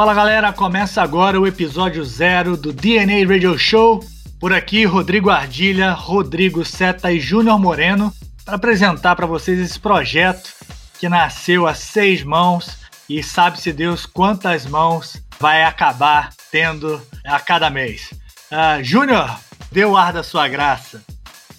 Fala galera, começa agora o episódio zero do DNA Radio Show. Por aqui, Rodrigo Ardilha, Rodrigo Seta e Júnior Moreno para apresentar para vocês esse projeto que nasceu a seis mãos e sabe-se Deus quantas mãos vai acabar tendo a cada mês. Uh, Júnior, dê o ar da sua graça.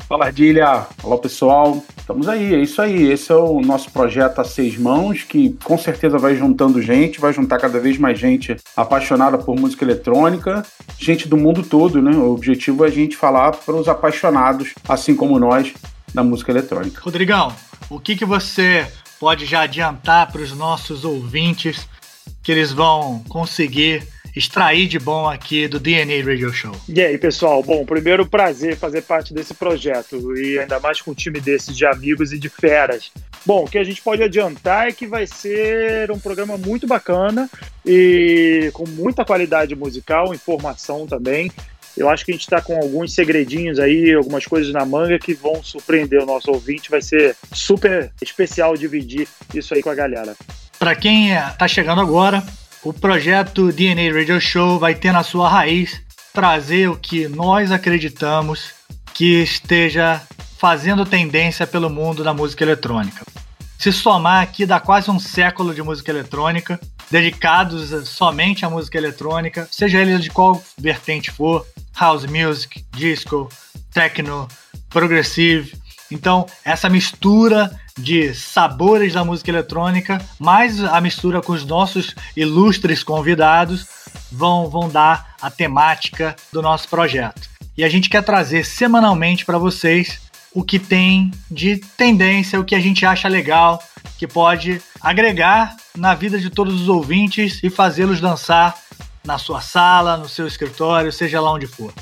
Fala Ardilha, olá pessoal, estamos aí, é isso aí. Esse é o nosso projeto a seis mãos, que com certeza vai juntando gente, vai juntar cada vez mais gente apaixonada por música eletrônica, gente do mundo todo, né? O objetivo é a gente falar para os apaixonados, assim como nós, da música eletrônica. Rodrigão, o que, que você pode já adiantar para os nossos ouvintes que eles vão conseguir extrair de bom aqui do DNA Radio Show. E aí, pessoal? Bom, primeiro prazer fazer parte desse projeto e ainda mais com um time desses de amigos e de feras. Bom, o que a gente pode adiantar é que vai ser um programa muito bacana e com muita qualidade musical, informação também. Eu acho que a gente está com alguns segredinhos aí, algumas coisas na manga que vão surpreender o nosso ouvinte. Vai ser super especial dividir isso aí com a galera. Para quem está chegando agora, o projeto DNA Radio Show vai ter na sua raiz trazer o que nós acreditamos que esteja fazendo tendência pelo mundo da música eletrônica. Se somar aqui dá quase um século de música eletrônica, dedicados somente à música eletrônica, seja ele de qual vertente for, house music, disco, techno, progressive. Então, essa mistura de sabores da música eletrônica, mais a mistura com os nossos ilustres convidados, vão, vão dar a temática do nosso projeto. E a gente quer trazer semanalmente para vocês o que tem de tendência, o que a gente acha legal, que pode agregar na vida de todos os ouvintes e fazê-los dançar na sua sala, no seu escritório, seja lá onde for.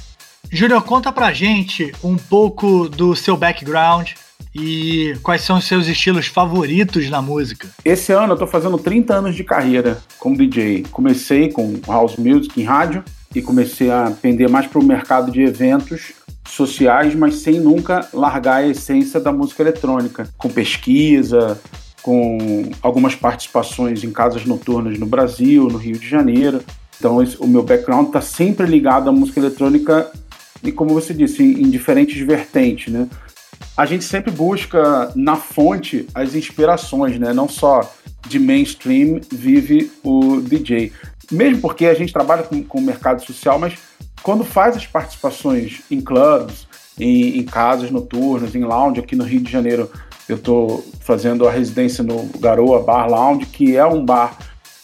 Júnior, conta pra gente um pouco do seu background, e quais são os seus estilos favoritos na música? Esse ano eu tô fazendo 30 anos de carreira como DJ. Comecei com house music em rádio e comecei a pender mais para o mercado de eventos sociais, mas sem nunca largar a essência da música eletrônica, com pesquisa, com algumas participações em casas noturnas no Brasil, no Rio de Janeiro. Então, o meu background está sempre ligado à música eletrônica e, como você disse, em diferentes vertentes, né? A gente sempre busca na fonte as inspirações, né? Não só de mainstream vive o DJ. Mesmo porque a gente trabalha com, com o mercado social, mas quando faz as participações em clubes, em, em casas noturnas, em lounge, aqui no Rio de Janeiro, eu estou fazendo a residência no Garoa Bar Lounge, que é um bar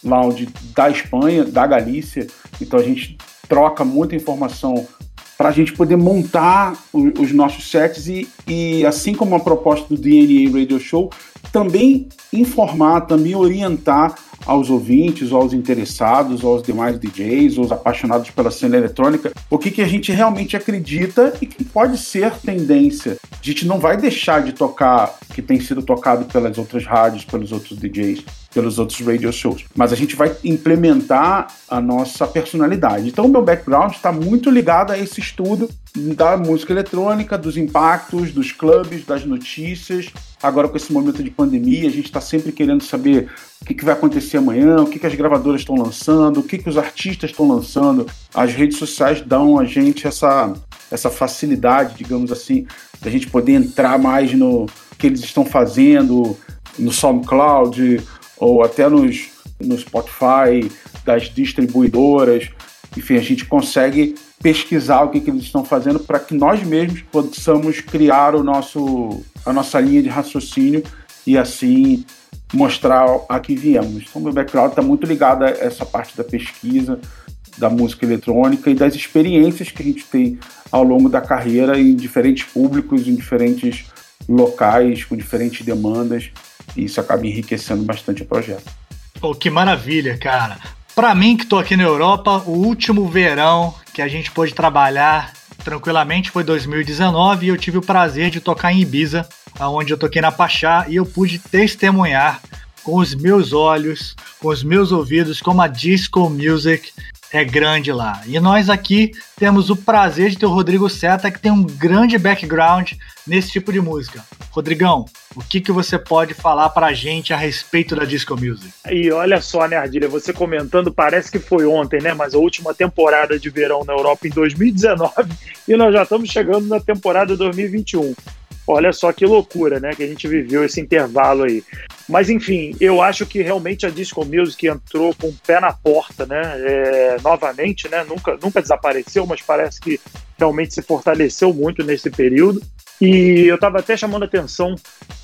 lounge da Espanha, da Galícia. Então a gente troca muita informação para a gente poder montar o, os nossos sets e, e, assim como a proposta do DNA Radio Show, também informar, também orientar aos ouvintes, aos interessados, aos demais DJs, aos apaixonados pela cena eletrônica, o que, que a gente realmente acredita e que pode ser tendência. A gente não vai deixar de tocar o que tem sido tocado pelas outras rádios, pelos outros DJs pelos outros radio shows. Mas a gente vai implementar a nossa personalidade. Então, o meu background está muito ligado a esse estudo da música eletrônica, dos impactos, dos clubes, das notícias. Agora, com esse momento de pandemia, a gente está sempre querendo saber o que, que vai acontecer amanhã, o que, que as gravadoras estão lançando, o que, que os artistas estão lançando. As redes sociais dão a gente essa, essa facilidade, digamos assim, da gente poder entrar mais no que eles estão fazendo, no SoundCloud, ou até nos, no Spotify das distribuidoras. Enfim, a gente consegue pesquisar o que, que eles estão fazendo para que nós mesmos possamos criar o nosso, a nossa linha de raciocínio e assim mostrar a que viemos. Então, meu background está muito ligado a essa parte da pesquisa, da música eletrônica e das experiências que a gente tem ao longo da carreira em diferentes públicos, em diferentes locais, com diferentes demandas e isso acaba enriquecendo bastante o projeto. Oh, que maravilha, cara. Para mim que tô aqui na Europa, o último verão que a gente pôde trabalhar tranquilamente foi 2019 e eu tive o prazer de tocar em Ibiza, onde eu toquei na Pachá e eu pude testemunhar com os meus olhos, com os meus ouvidos, como a disco music é grande lá. E nós aqui temos o prazer de ter o Rodrigo Seta, que tem um grande background nesse tipo de música. Rodrigão, o que, que você pode falar pra gente a respeito da disco music? E olha só, né, Ardilha, você comentando, parece que foi ontem, né? Mas a última temporada de verão na Europa em 2019 e nós já estamos chegando na temporada 2021. Olha só que loucura, né? Que a gente viveu esse intervalo aí. Mas enfim, eu acho que realmente a Disco Music entrou com o pé na porta, né? É, novamente, né? Nunca, nunca desapareceu, mas parece que realmente se fortaleceu muito nesse período. E eu estava até chamando atenção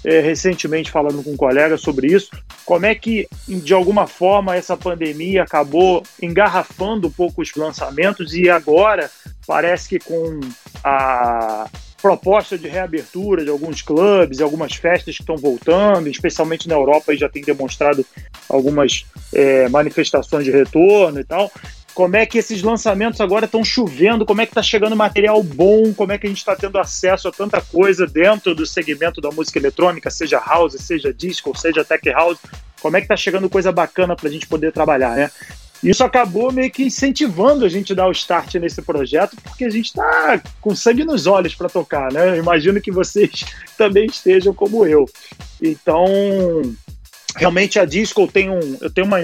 é, recentemente, falando com um colega sobre isso, como é que, de alguma forma, essa pandemia acabou engarrafando um pouco os lançamentos e agora parece que com a proposta de reabertura de alguns clubes algumas festas que estão voltando, especialmente na Europa, e já tem demonstrado algumas é, manifestações de retorno e tal. Como é que esses lançamentos agora estão chovendo? Como é que está chegando material bom? Como é que a gente está tendo acesso a tanta coisa dentro do segmento da música eletrônica, seja house, seja disco, seja tech house? Como é que está chegando coisa bacana para a gente poder trabalhar, né? Isso acabou meio que incentivando a gente a dar o start nesse projeto, porque a gente está com sangue nos olhos para tocar, né? Eu imagino que vocês também estejam como eu. Então, realmente a disco tem um, eu tenho uma,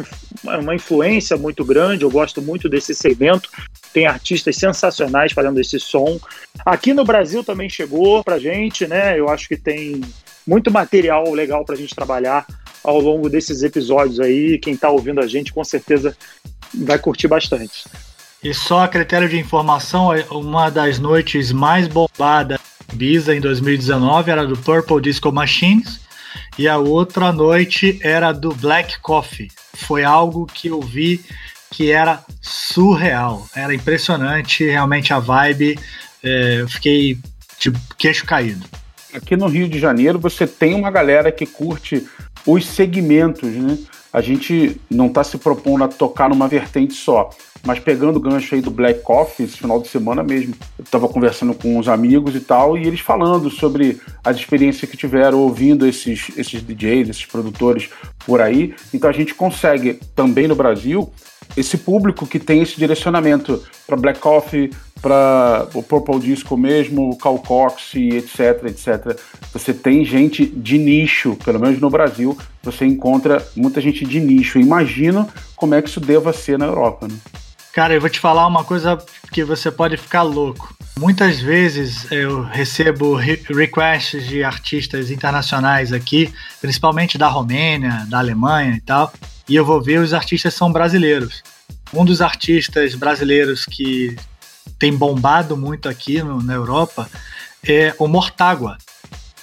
uma influência muito grande, eu gosto muito desse segmento, tem artistas sensacionais fazendo esse som. Aqui no Brasil também chegou pra gente, né? Eu acho que tem muito material legal pra gente trabalhar ao longo desses episódios aí. Quem está ouvindo a gente com certeza vai curtir bastante. E só a critério de informação, uma das noites mais bombadas Ibiza em 2019 era do Purple Disco Machines e a outra noite era do Black Coffee. Foi algo que eu vi que era surreal, era impressionante, realmente a vibe, é, eu fiquei tipo queixo caído. Aqui no Rio de Janeiro você tem uma galera que curte os segmentos, né? A gente não está se propondo a tocar numa vertente só, mas pegando o gancho aí do Black Coffee, esse final de semana mesmo, eu estava conversando com uns amigos e tal, e eles falando sobre as experiências que tiveram ouvindo esses, esses DJs, esses produtores por aí. Então a gente consegue também no Brasil esse público que tem esse direcionamento para Black Coffee, para o Purple Disco mesmo, o Cal Cox, etc, etc. Você tem gente de nicho, pelo menos no Brasil, você encontra muita gente de nicho. Imagino como é que isso deva ser na Europa, né? Cara, eu vou te falar uma coisa que você pode ficar louco. Muitas vezes eu recebo requests de artistas internacionais aqui, principalmente da Romênia, da Alemanha e tal, e eu vou ver os artistas são brasileiros. Um dos artistas brasileiros que tem bombado muito aqui no, na Europa é o Mortágua.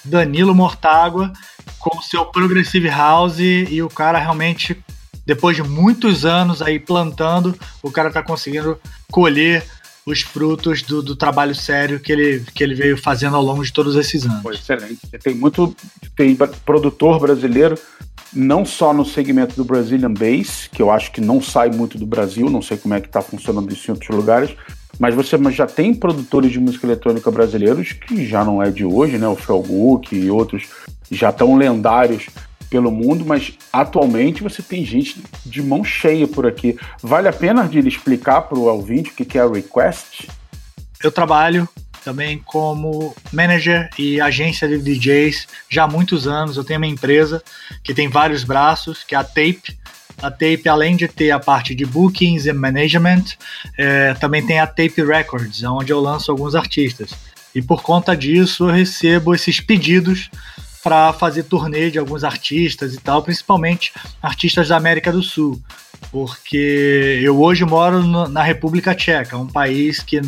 Danilo Mortágua com seu Progressive House e o cara realmente depois de muitos anos aí plantando, o cara tá conseguindo colher os frutos do, do, trabalho sério que ele, que ele veio fazendo ao longo de todos esses anos. excelente. Tem muito tem produtor brasileiro, não só no segmento do Brazilian Bass, que eu acho que não sai muito do Brasil, não sei como é que está funcionando isso em outros lugares, mas você já tem produtores de música eletrônica brasileiros que já não é de hoje, né? O Felguk e outros já tão lendários pelo mundo, mas atualmente você tem gente de mão cheia por aqui. Vale a pena de explicar para o ouvinte o que é a Request? Eu trabalho também como manager e agência de DJs já há muitos anos. Eu tenho uma empresa que tem vários braços, que é a Tape. A Tape, além de ter a parte de bookings e management, é, também tem a Tape Records, onde eu lanço alguns artistas. E por conta disso, eu recebo esses pedidos para fazer turnê de alguns artistas e tal, principalmente artistas da América do Sul, porque eu hoje moro na República Tcheca, um país que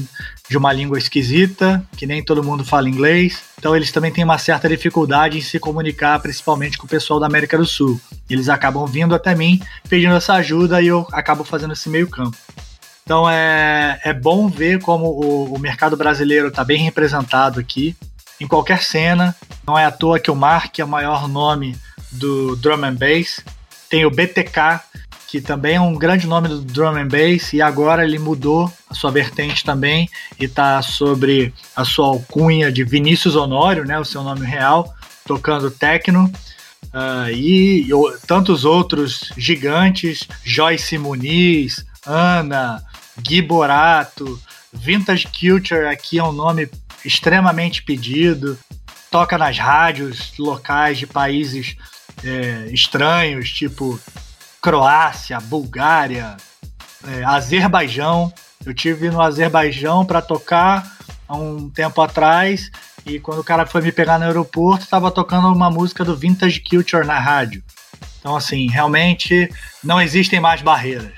de uma língua esquisita, que nem todo mundo fala inglês, então eles também têm uma certa dificuldade em se comunicar, principalmente com o pessoal da América do Sul. Eles acabam vindo até mim pedindo essa ajuda e eu acabo fazendo esse meio campo. Então é, é bom ver como o, o mercado brasileiro está bem representado aqui em qualquer cena. Não é à toa que o Mark é o maior nome do drum and bass. Tem o BTK, que também é um grande nome do drum and bass e agora ele mudou a sua vertente também e está sobre a sua alcunha de Vinícius Honório, né, o seu nome real, tocando techno. Uh, e, e tantos outros gigantes, Joyce Muniz, Ana, Gui Borato, Vintage Culture aqui é um nome extremamente pedido, toca nas rádios locais de países é, estranhos, tipo Croácia, Bulgária, é, Azerbaijão. Eu tive no Azerbaijão para tocar há um tempo atrás e quando o cara foi me pegar no aeroporto, estava tocando uma música do Vintage Culture na rádio. Então, assim, realmente não existem mais barreiras.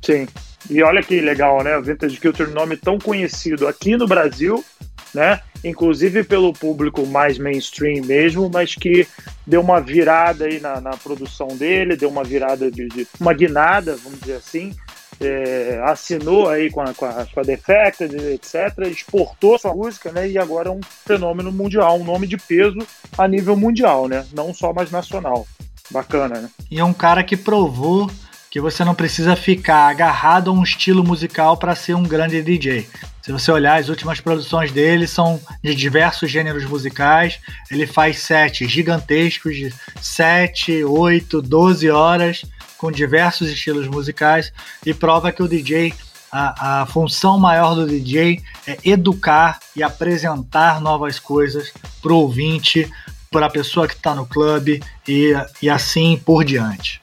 Sim. E olha que legal, né? O Vintage Culture, nome tão conhecido aqui no Brasil, né? Inclusive pelo público mais mainstream mesmo, mas que deu uma virada aí na, na produção dele, deu uma virada de, de uma guinada, vamos dizer assim. É, assinou aí com a, com a, com a Defected, etc., exportou sua música, né? E agora é um fenômeno mundial, um nome de peso a nível mundial, né? Não só mais nacional. Bacana, né? E é um cara que provou que você não precisa ficar agarrado a um estilo musical para ser um grande DJ. Se você olhar as últimas produções dele, são de diversos gêneros musicais. Ele faz sets gigantescos de 7, 8, 12 horas com diversos estilos musicais e prova que o DJ, a, a função maior do DJ é educar e apresentar novas coisas para o ouvinte, para a pessoa que está no clube e, e assim por diante.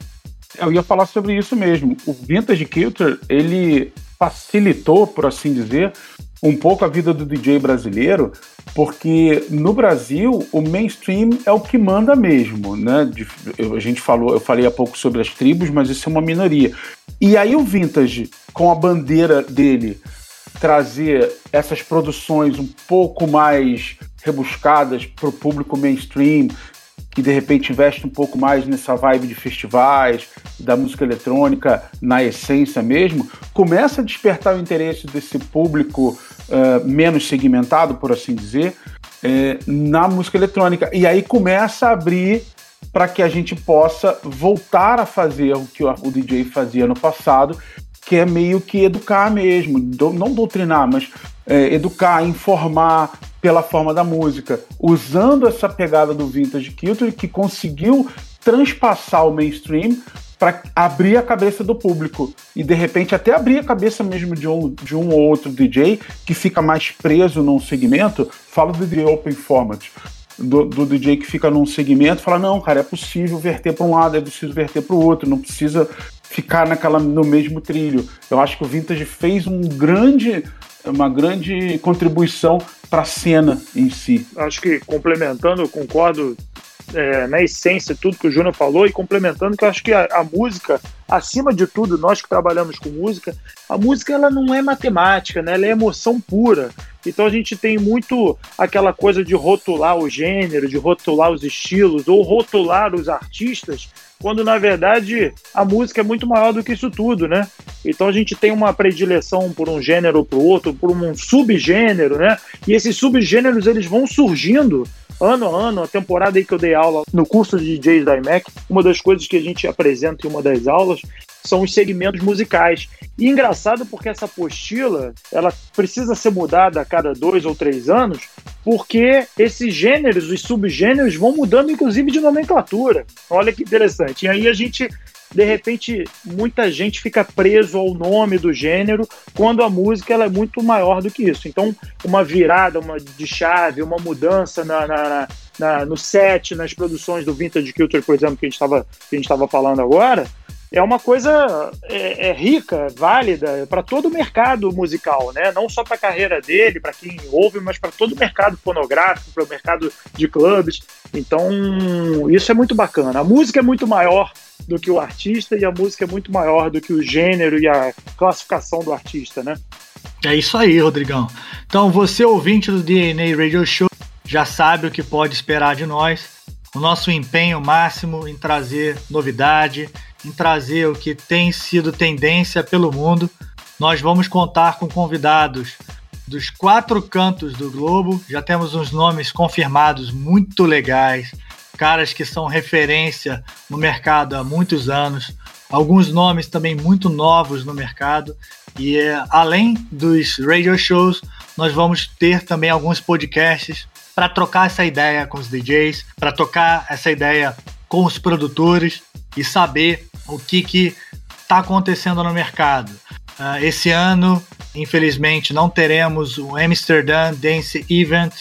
Eu ia falar sobre isso mesmo. O Vintage Culture, ele facilitou, por assim dizer, um pouco a vida do DJ brasileiro, porque no Brasil o mainstream é o que manda mesmo, né? a gente falou, eu falei há pouco sobre as tribos, mas isso é uma minoria. E aí o vintage, com a bandeira dele, trazer essas produções um pouco mais rebuscadas para o público mainstream, que de repente investe um pouco mais nessa vibe de festivais, da música eletrônica na essência mesmo, começa a despertar o interesse desse público uh, menos segmentado, por assim dizer, uh, na música eletrônica. E aí começa a abrir para que a gente possa voltar a fazer o que o DJ fazia no passado, que é meio que educar mesmo, não doutrinar, mas é, educar, informar pela forma da música, usando essa pegada do vintage culture que conseguiu transpassar o mainstream para abrir a cabeça do público e de repente até abrir a cabeça mesmo de um, de um ou outro DJ que fica mais preso num segmento. Falo do DJ Open Format, do, do, DJ que fica num segmento, fala não, cara, é possível verter para um lado, é possível verter para o outro, não precisa ficar naquela no mesmo trilho. Eu acho que o Vintage fez um grande uma grande contribuição para a cena em si. Acho que complementando, eu concordo é, na essência tudo que o Júnior falou e complementando que eu acho que a, a, música, acima de tudo, nós que trabalhamos com música, a música ela não é matemática, né? ela é emoção pura. Então a gente tem muito aquela coisa de rotular o gênero, de rotular os estilos ou rotular os artistas quando na verdade a música é muito maior do que isso tudo, né? Então a gente tem uma predileção por um gênero ou por outro, por um subgênero, né? E esses subgêneros eles vão surgindo ano a ano, a temporada aí que eu dei aula no curso de DJs da IMEC, uma das coisas que a gente apresenta em uma das aulas são os segmentos musicais. E engraçado porque essa apostila ela precisa ser mudada a cada dois ou três anos, porque esses gêneros, os subgêneros vão mudando inclusive de nomenclatura. Olha que interessante. E aí a gente de repente muita gente fica preso ao nome do gênero quando a música ela é muito maior do que isso. Então, uma virada, uma de chave, uma mudança na, na, na no set, nas produções do Vintage Culture, por exemplo, que a gente estava falando agora, é uma coisa é, é rica, válida para todo o mercado musical, né? Não só para a carreira dele, para quem ouve, mas para todo o mercado fonográfico, para o mercado de clubes. Então, isso é muito bacana. A música é muito maior do que o artista e a música é muito maior do que o gênero e a classificação do artista, né? É isso aí, Rodrigão. Então, você ouvinte do DNA Radio Show já sabe o que pode esperar de nós. O nosso empenho máximo em trazer novidade, em trazer o que tem sido tendência pelo mundo. Nós vamos contar com convidados dos quatro cantos do globo. Já temos uns nomes confirmados muito legais, caras que são referência no mercado há muitos anos. alguns nomes também muito novos no mercado. E é, além dos radio shows, nós vamos ter também alguns podcasts para trocar essa ideia com os DJs, para tocar essa ideia com os produtores e saber o que que está acontecendo no mercado. Uh, esse ano, infelizmente, não teremos o Amsterdam Dance Event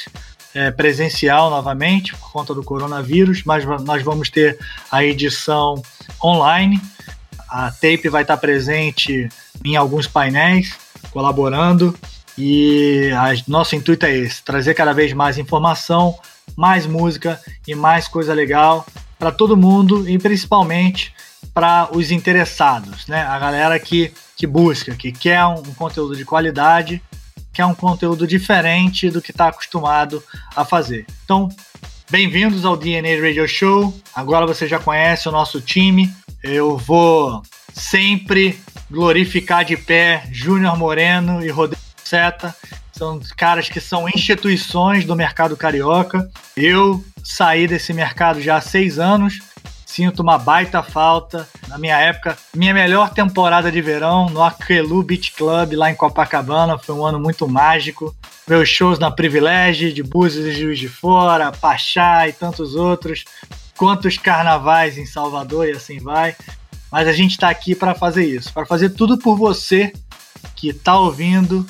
é, presencial novamente por conta do coronavírus, mas nós vamos ter a edição online. A Tape vai estar presente em alguns painéis, colaborando. E a, nosso intuito é esse: trazer cada vez mais informação, mais música e mais coisa legal para todo mundo e principalmente para os interessados, né? A galera que, que busca, que quer um, um conteúdo de qualidade, quer um conteúdo diferente do que está acostumado a fazer. Então, bem-vindos ao DNA Radio Show. Agora você já conhece o nosso time. Eu vou sempre glorificar de pé Júnior Moreno e Rodrigo Seta. São caras que são instituições do mercado carioca. Eu saí desse mercado já há seis anos Sinto uma baita falta. Na minha época, minha melhor temporada de verão no Aquelu Beach Club, lá em Copacabana, foi um ano muito mágico. Meus shows na Privilégio, de Búzios e Juiz de Fora, Pachá e tantos outros. Quantos carnavais em Salvador e assim vai. Mas a gente está aqui para fazer isso, para fazer tudo por você que está ouvindo,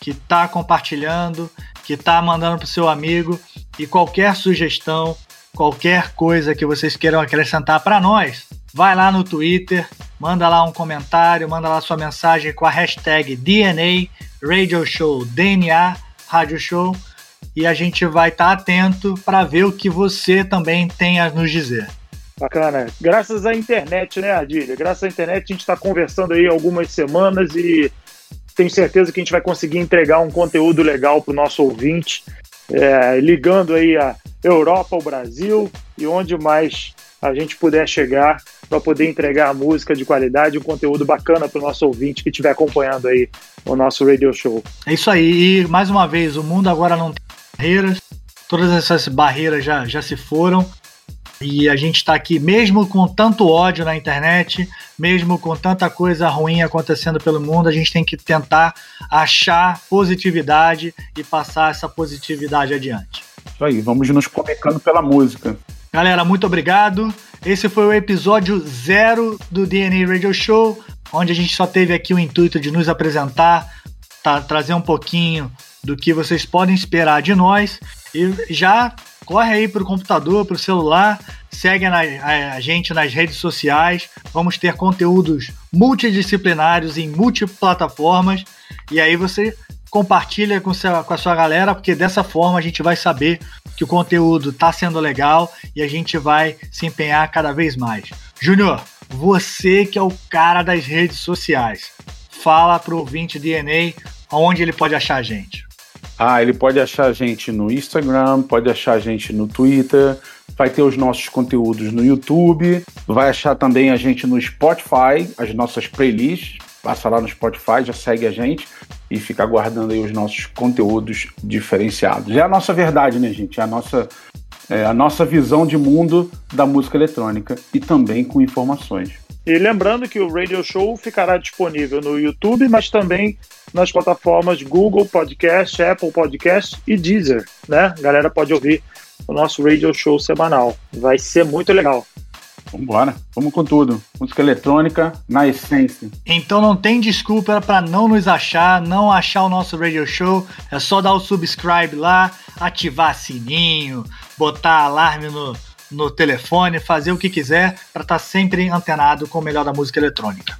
que está compartilhando, que está mandando para o seu amigo e qualquer sugestão, qualquer coisa que vocês queiram acrescentar para nós, vai lá no Twitter, manda lá um comentário, manda lá sua mensagem com a hashtag DNA Radio Show, DNA Radio Show, e a gente vai estar tá atento para ver o que você também tem a nos dizer. Bacana. Graças à internet, né, Adília? Graças à internet a gente está conversando aí algumas semanas e tenho certeza que a gente vai conseguir entregar um conteúdo legal para o nosso ouvinte, é, ligando aí a Europa, o Brasil e onde mais a gente puder chegar para poder entregar música de qualidade, um conteúdo bacana para o nosso ouvinte que estiver acompanhando aí o nosso radio show. É isso aí. E mais uma vez, o mundo agora não tem barreiras. Todas essas barreiras já, já se foram. E a gente está aqui, mesmo com tanto ódio na internet, mesmo com tanta coisa ruim acontecendo pelo mundo, a gente tem que tentar achar positividade e passar essa positividade adiante. Isso aí, vamos nos conectando pela música. Galera, muito obrigado. Esse foi o episódio zero do DNA Radio Show, onde a gente só teve aqui o intuito de nos apresentar, tá, trazer um pouquinho do que vocês podem esperar de nós e já corre aí para o computador, para o celular, segue a, a, gente nas redes sociais. Vamos ter conteúdos multidisciplinares em multiplataformas. E aí você compartilha com, seu, com a sua galera, porque dessa forma a gente vai saber que o conteúdo está sendo legal e a gente vai se empenhar cada vez mais. Júnior, você que é o cara das redes sociais, fala para o ouvinte DNA onde ele pode achar a gente. Ah, ele pode achar a gente no Instagram, pode achar a gente no Twitter, vai ter os nossos conteúdos no YouTube, vai achar também a gente no Spotify, as nossas playlists. Passa lá no Spotify, já segue a gente e fica aguardando aí os nossos conteúdos diferenciados. É a nossa verdade, né, gente? É a nossa, é a nossa visão de mundo da música eletrônica e também com informações. E lembrando que o Radio Show ficará disponível no YouTube, mas também nas plataformas Google Podcast, Apple Podcast e Deezer, né? A galera pode ouvir o nosso Radio Show semanal. Vai ser muito legal. Vamos embora, vamos com tudo. Música eletrônica na essência. Então não tem desculpa para não nos achar, não achar o nosso radio show. É só dar o subscribe lá, ativar sininho, botar alarme no, no telefone, fazer o que quiser para estar tá sempre antenado com o melhor da música eletrônica.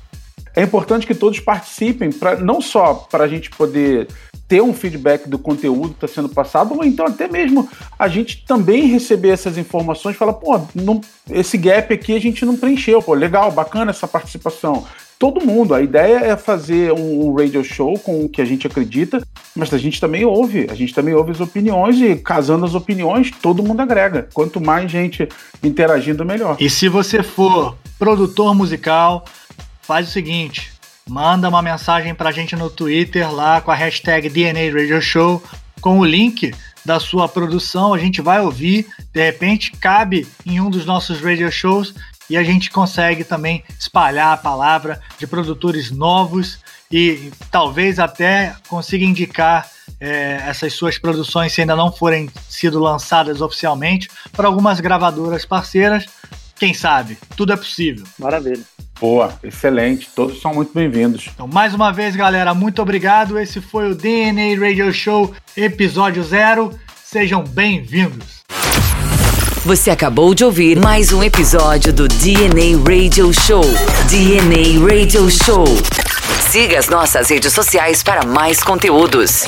É importante que todos participem, pra, não só para a gente poder ter um feedback do conteúdo que está sendo passado, ou então até mesmo a gente também receber essas informações e falar, pô, não, esse gap aqui a gente não preencheu, pô, legal, bacana essa participação. Todo mundo, a ideia é fazer um, um radio show com o que a gente acredita, mas a gente também ouve, a gente também ouve as opiniões e casando as opiniões, todo mundo agrega. Quanto mais gente interagindo, melhor. E se você for produtor musical, faz o seguinte, manda uma mensagem pra gente no Twitter lá com a hashtag DNA Radio Show com o link da sua produção, a gente vai ouvir, de repente cabe em um dos nossos radio shows e a gente consegue também espalhar a palavra de produtores novos e talvez até consiga indicar é, essas suas produções, se ainda não forem sido lançadas oficialmente, para algumas gravadoras parceiras. Quem sabe? Tudo é possível. Maravilha. Boa, excelente. Todos são muito bem-vindos. Então, mais uma vez, galera, muito obrigado. Esse foi o DNA Radio Show, episódio zero. Sejam bem-vindos. Você acabou de ouvir mais um episódio do DNA Radio Show. DNA Radio Show. Siga as nossas redes sociais para mais conteúdos.